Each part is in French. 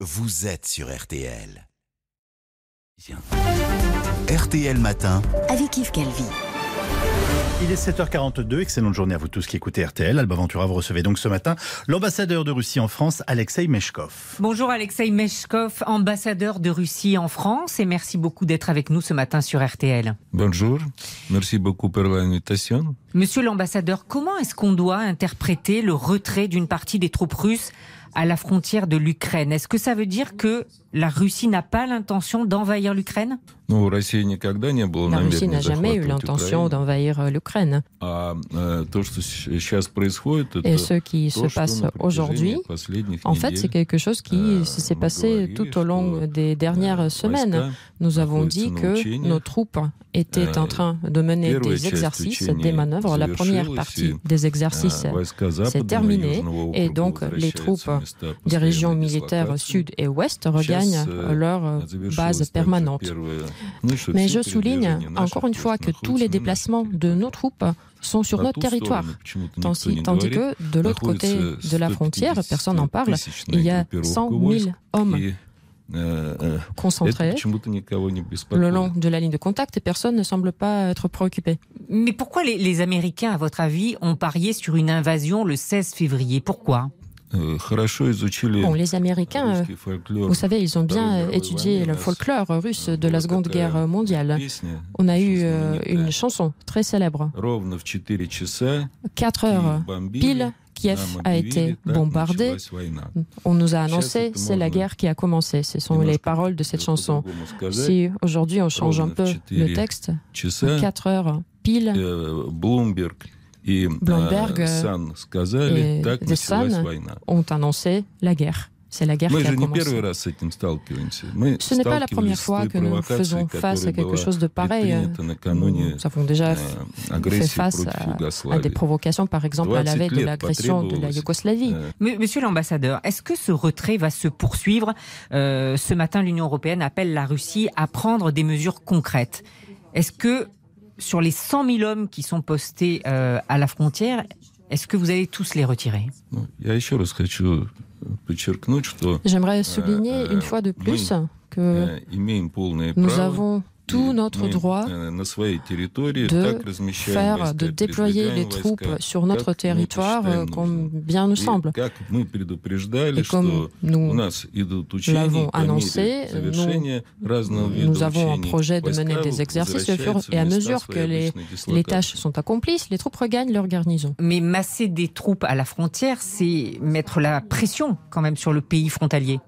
vous êtes sur RTL. RTL Matin. avec Yves Calvi. Il est 7h42, excellente journée à vous tous qui écoutez RTL. Alba Ventura, vous recevez donc ce matin l'ambassadeur de Russie en France, Alexei Meshkov. Bonjour Alexei Meshkov, ambassadeur de Russie en France, et merci beaucoup d'être avec nous ce matin sur RTL. Bonjour, merci beaucoup pour l'invitation. Monsieur l'ambassadeur, comment est-ce qu'on doit interpréter le retrait d'une partie des troupes russes à la frontière de l'Ukraine. Est-ce que ça veut dire que la Russie n'a pas l'intention d'envahir l'Ukraine La Russie n'a jamais eu l'intention d'envahir euh, l'Ukraine. Et ce qui se passe aujourd'hui, en fait, c'est quelque chose qui s'est passé tout au long des dernières semaines. Nous avons dit que nos troupes étaient en train de mener des exercices, des manœuvres. La première partie des exercices s'est terminée et donc les troupes des régions militaires sud et ouest euh, leur euh, base permanente. Mais je souligne encore une fois que tous les déplacements de nos troupes sont sur notre territoire, tandis, que de l'autre côté de la frontière, personne n'en parle, il y a 100 000 hommes concentrés le long de la ligne de contact et personne ne semble pas être préoccupé. Mais pourquoi les, les Américains, à votre avis, ont parié sur une invasion le 16 février? Pourquoi? Bon, les Américains, vous savez, ils ont bien étudié le folklore russe de la Seconde Guerre mondiale. On a eu euh, une chanson très célèbre. 4 heures pile, Kiev a été bombardé. On nous a annoncé, c'est la guerre qui a commencé. Ce sont les paroles de cette chanson. Si aujourd'hui on change un peu le texte, 4 heures pile, и Bloomberg, э, э, Sun сказали, и так The началась Sun война. ont annoncé la guerre. C'est la guerre Мы qui a же не commencé. первый раз с этим сталкиваемся. Мы Ce n'est pas la première сталкивались с fois той que nous провокацией, faisons face à которая quelque была chose de pareil. предпринята накануне Nous avons déjà э, fait агрессии face против à, à des Югославии. provocations, par exemple à la 20 veille de лет l'agression de la потребовалось, Yougoslavie. э, M- Monsieur l'ambassadeur, est-ce que ce retrait va se poursuivre Euh, Ce matin, l'Union européenne appelle la Russie à prendre des mesures concrètes. Est-ce que sur les 100 000 hommes qui sont postés euh, à la frontière, est-ce que vous allez tous les retirer? J'aimerais souligner une fois de plus que nous avons tout notre droit de faire, de déployer les troupes sur notre territoire euh, comme bien nous semble. Et comme nous l'avons annoncé, nous, avons un projet de mener des exercices et à mesure que les tâches sont accomplies, les troupes regagnent leur garnison. Mais masser des troupes à la frontière, c'est mettre la pression quand même sur le pays frontalier.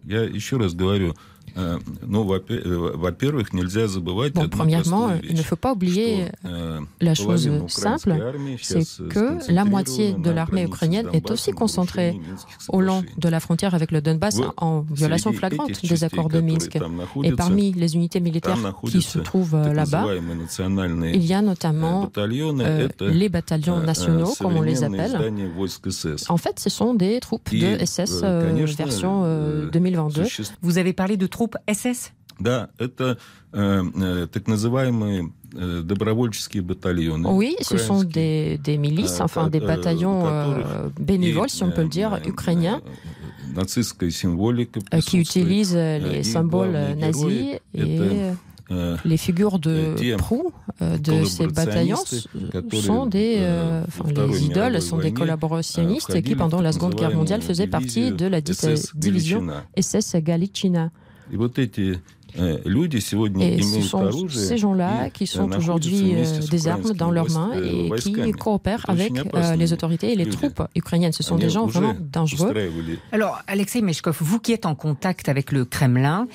Я еще раз говорю, э, ну, во-пе- э, во-первых, нельзя забывать Bon, одну premièrement, простую il ne вещь, faut pas oublier что, э, la chose половина simple, украинской армии c'est сейчас, э, que la moitié сконцентрирована de на l'armée границе с ukrainienne est Донбассом aussi в concentrée нарушении Минских au long соглашений. de la frontière avec le Donbass Вот en violation среди flagrante этих des частей, accords de которые Minsk. там Et находятся, parmi les unités там militaires qui se находятся trouvent euh, так là-bas, называемые национальные il y a э, notamment батальоны. euh, Это les bataillons э, nationaux, comme on les современные appelle. издания войск СС. En fait, ce sont des troupes И, de SS э, euh, конечно, version euh, э, 2022. существ- Vous avez parlé de troupes SS Да, это э, э, так называемые э, добровольческие батальоны. Oui, ce sont украинские. des, des milices, Euh, enfin des euh, bataillons которых euh, bénévoles, si on peut le И, dire, э, ukrainiens, э, нацистская символика euh, qui присутствует. utilisent euh, Euh, les и symboles главные euh, nazis герои et это, э, les figures de euh, те proue euh, de ces bataillons collaborationnistes, s- которые, sont des, euh, euh, во enfin, Второй les idoles мировой sont des войне, collaborationnistes э, qui, входили pendant в la так Seconde Guerre mondiale, называемую faisaient partie дивизию de la dite SS division Галичина. SS Galiciina. И вот эти э, люди сегодня Et ce имеют sont оружие ces gens-là и, qui э, sont находятся aujourd'hui вместе euh, с des armes украинскими dans leurs войс- mains э, et qui войсками. coopèrent Это avec очень euh, опасные les autorités et les люди. troupes ukrainiennes. Ce sont Они des gens уже vraiment dangereux. устраивали Alors, Alexei Meshkov, vous qui êtes en contact avec le Kremlin,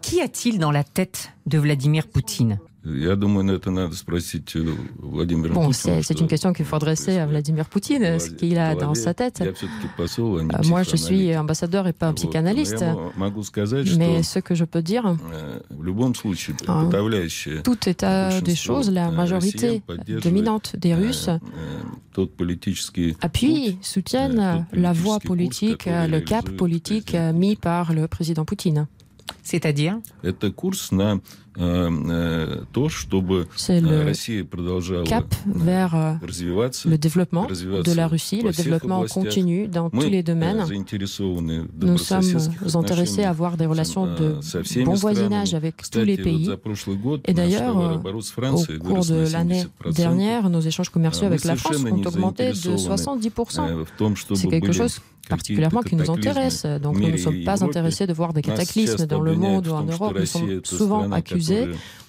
qu'y a-t-il dans la tête de Vladimir Poutine Я думаю, на это надо спросить э, Владимира Bon, Путина, c'est c'est что une question qu'il faut adresser à происходит. Vladimir Poutine, ce qu'il a dans sa tête. Я все-таки посол, а не Euh, Moi, je suis психоаналитик. ambassadeur et pas un Вот. Но psychanalyste, я мо- могу сказать, mais что ce que je peux dire, э, в любом случае Ah. подавляющее tout état des большинство, choses, la э, majorité россиян поддерживает, dominante des э, Russes э, тот политический appuient, путь, soutiennent euh, tout la politique voie course, politique, который le cap réalise le politique président mis par le président Poutine. C'est-à-dire Это курс на C'est le cap vers le développement de la Russie, le développement continu dans tous les domaines. Nous sommes intéressés à avoir des relations de bon voisinage avec tous les pays. Et d'ailleurs, au cours de l'année dernière, nos échanges commerciaux avec la France ont augmenté de 70%. C'est quelque chose particulièrement qui nous intéresse. Donc nous ne sommes pas intéressés de voir des cataclysmes dans le monde ou en Europe. Nous sommes souvent accusés.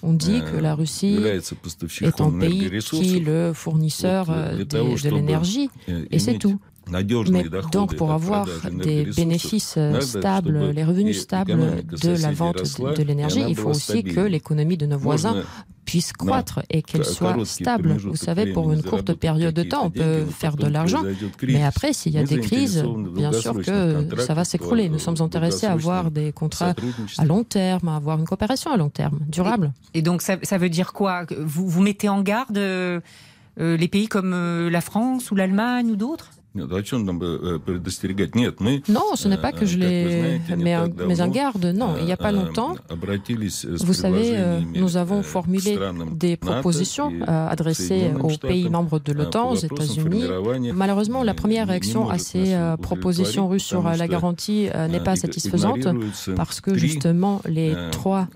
on dit que la Russie est un pays qui est le fournisseur de, l'énergie. et c'est tout. Mais donc, pour avoir des bénéfices stables, les revenus stables de la vente de l'énergie, il faut aussi que l'économie de nos voisins puisse croître et qu'elle soit stable. Vous savez, pour une courte période de temps, on peut faire de l'argent, mais après, s'il y a des crises, bien sûr que ça va s'écrouler. Nous sommes intéressés à avoir des contrats à long terme, à avoir une coopération à long terme, durable. Et, donc, ça, veut dire quoi? Vous, vous mettez en garde euh, les pays comme euh, la France ou l'Allemagne ou d'autres? Non, ce n'est pas que je les mets, en, garde. Non, il n'y a pas longtemps, vous savez, nous avons formulé des propositions adressées aux pays membres de l'OTAN, aux États-Unis. Malheureusement, la première réaction à ces propositions russes sur la garantie n'est pas satisfaisante parce que justement, les trois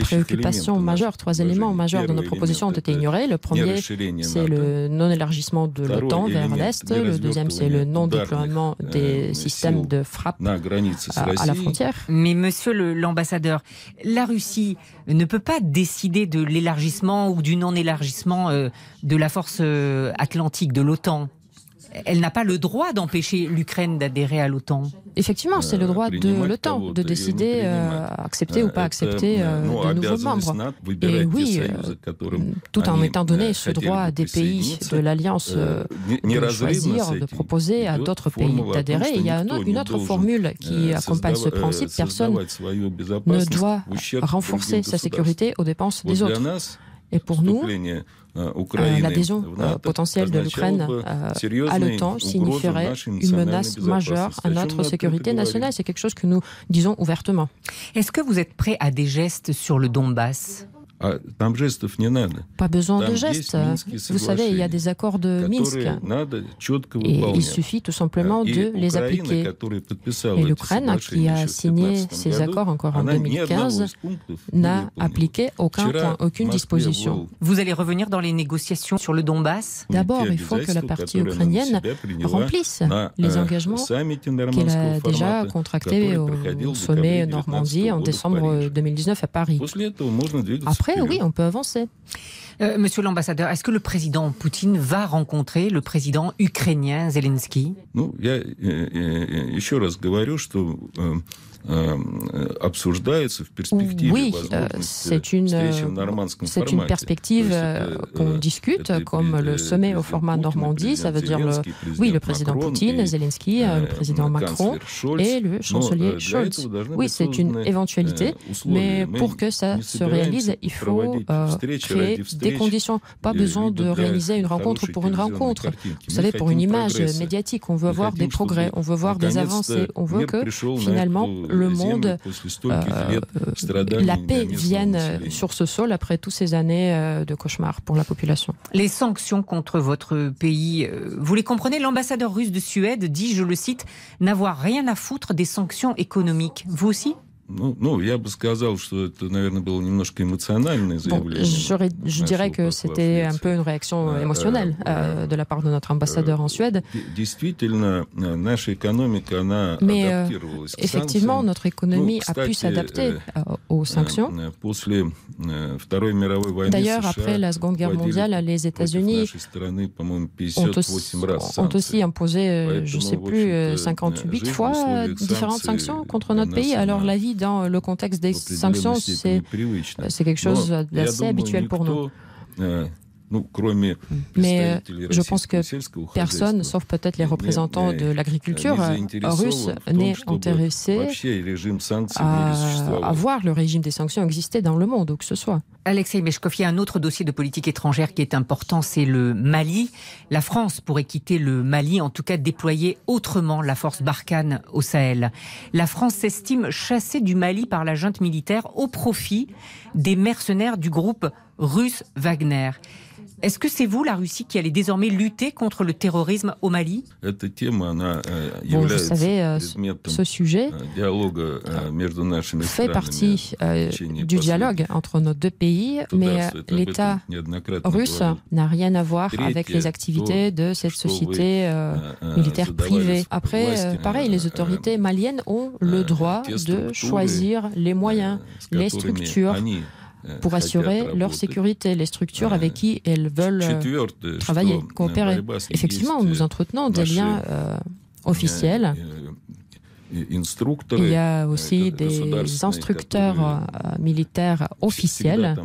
préoccupations majeures, trois éléments majeurs de nos propositions ont été ignorés. Le premier, c'est le non-élargissement de l'OTAN vers l'Est. Le deuxième, c'est le non-déploiement des systèmes de frappe à, la frontière. Mais monsieur l'ambassadeur, la Russie ne peut pas décider de l'élargissement ou du non-élargissement euh, de la force euh, atlantique, de l'OTAN elle n'a pas le droit d'empêcher l'Ukraine d'adhérer à l'OTAN. Effectivement, c'est le droit de l'OTAN de décider euh, accepter ou pas accepter euh, de nouveaux membres. Et oui, euh, tout en étant donné ce droit des pays de l'Alliance de choisir, de proposer à d'autres pays d'adhérer. Il y a une autre formule qui accompagne ce principe. Personne ne doit renforcer sa sécurité aux dépenses des autres. Et pour nous, l'adhésion potentielle de l'Ukraine à l'OTAN signifierait une menace majeure à notre sécurité nationale. C'est quelque chose que nous disons ouvertement. Est-ce que vous êtes prêt à des gestes sur le Donbass? Pas besoin de gestes. Vous savez, il y a des accords de Minsk. Et il suffit tout simplement de les appliquer. Et l'Ukraine, qui a signé ces accords encore en 2015, n'a appliqué aucun point, aucune disposition. Vous allez revenir dans les négociations sur le Donbass? D'abord, il faut que la partie ukrainienne remplisse les engagements qu'elle a déjà contractés au sommet Normandie en décembre 2019 à Paris. Après, oui, on peut avancer. Euh, monsieur l'ambassadeur, est-ce que le président Poutine va rencontrer le président ukrainien Zelensky? Euh, oui, euh, c'est une, c'est une perspective euh, qu'on discute, comme le sommet au format Normandie. Ça veut dire, le, oui, le président Poutine, Zelensky, le président Macron et le chancelier Scholz. Oui, c'est une éventualité, mais pour que ça se réalise, il faut créer des conditions. Pas besoin de réaliser une rencontre pour une rencontre. Vous savez, pour une image médiatique, on veut voir des progrès, on veut voir des avancées, on veut que finalement le monde, euh, la paix vienne sur ce sol après toutes ces années euh, de cauchemar pour la population. Les sanctions contre votre pays, euh, vous les comprenez? L'ambassadeur russe de Suède dit, je le cite, n'avoir rien à foutre des sanctions économiques. Vous aussi? Je dirais que c'était un peu une réaction émotionnelle de la part de notre ambassadeur en Suède. Mais effectivement, notre économie a pu s'adapter aux sanctions. D'ailleurs, après la Seconde Guerre mondiale, les États-Unis ont aussi, imposé, je ne sais plus, 58 fois différentes sanctions contre notre pays. Alors la vie dans le contexte des sanctions, c'est quelque chose d'assez habituel pour nous. Mais je pense que personne, sauf peut-être les représentants de l'agriculture russe, n'est intéressé à, voir le régime des sanctions exister dans le monde, où que ce soit. Alexei Meshkov, il y a un autre dossier de politique étrangère qui est important, c'est le Mali. La France pourrait quitter le Mali, en tout cas déployer autrement la force Barkhane au Sahel. La France s'estime chassée du Mali par la junte militaire au profit des mercenaires du groupe russe Wagner. Est-ce que c'est vous, la Russie, qui allez désormais lutter contre le terrorisme au Mali? Bon, vous savez, euh, ce sujet fait partie du dialogue entre nos deux pays, mais l'État russe n'a rien à voir avec les activités de cette société militaire privée. Après, pareil, les autorités maliennes ont le droit de choisir les moyens, les structures pour assurer leur sécurité, les structures avec qui elles veulent euh, travailler, coopérer. Effectivement, nous entretenons des liens euh, officiels il y a aussi des instructeurs euh, militaires officiels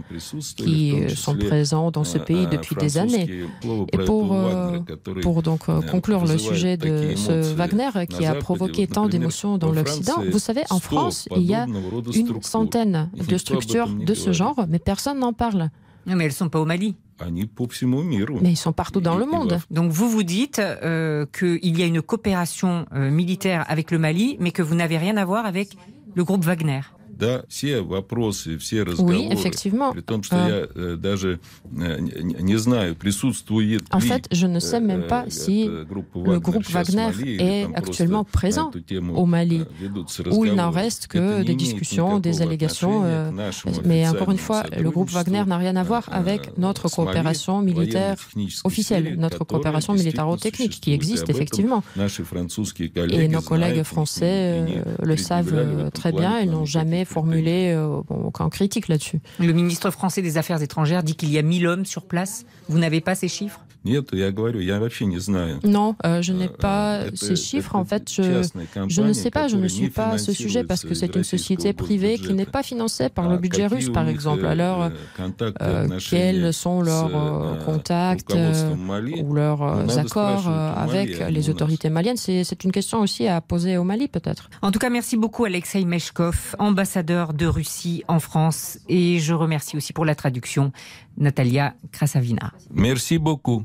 qui sont présents dans ce pays depuis des années. Et pour, euh, pour donc euh, conclure le sujet de ce Wagner qui a provoqué tant d'émotions dans l'Occident, vous savez, en France, il y a une centaine de structures de ce genre, mais personne n'en parle. Non, mais elles ne sont pas au Mali. Mais ils sont partout dans le monde. Donc vous vous dites euh, qu'il y a une coopération euh, militaire avec le Mali, mais que vous n'avez rien à voir avec le groupe Wagner. Oui, effectivement. En fait, je ne sais même pas si le groupe Wagner est actuellement présent au Mali, où il n'en reste que des discussions, des allégations. Euh, mais encore une fois, le groupe Wagner n'a rien à voir avec notre coopération militaire officielle, notre coopération militaro-technique qui existe effectivement. Et nos collègues français euh, le savent euh, très bien, ils n'ont jamais formuler euh, aucun critique là-dessus. Le ministre français des Affaires étrangères dit qu'il y a 1000 hommes sur place. Vous n'avez pas ces chiffres? non, euh, je n'ai э, pas ces chiffres. En fait, je, je ne sais pas, je ne suis pas à ce sujet parce que c'est une société privée qui n'est pas financée par le budget russe, par exemple. Э, Alors, euh, quels sont leurs э, contacts ou leurs accords avec les autorités maliennes C'est une question aussi à poser au Mali, peut-être. En tout cas, merci beaucoup, Alexei Meshkov, ambassadeur de Russie en France. Et je remercie aussi pour la traduction Natalia Krasavina. Merci beaucoup.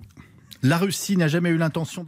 La Russie n'a jamais eu l'intention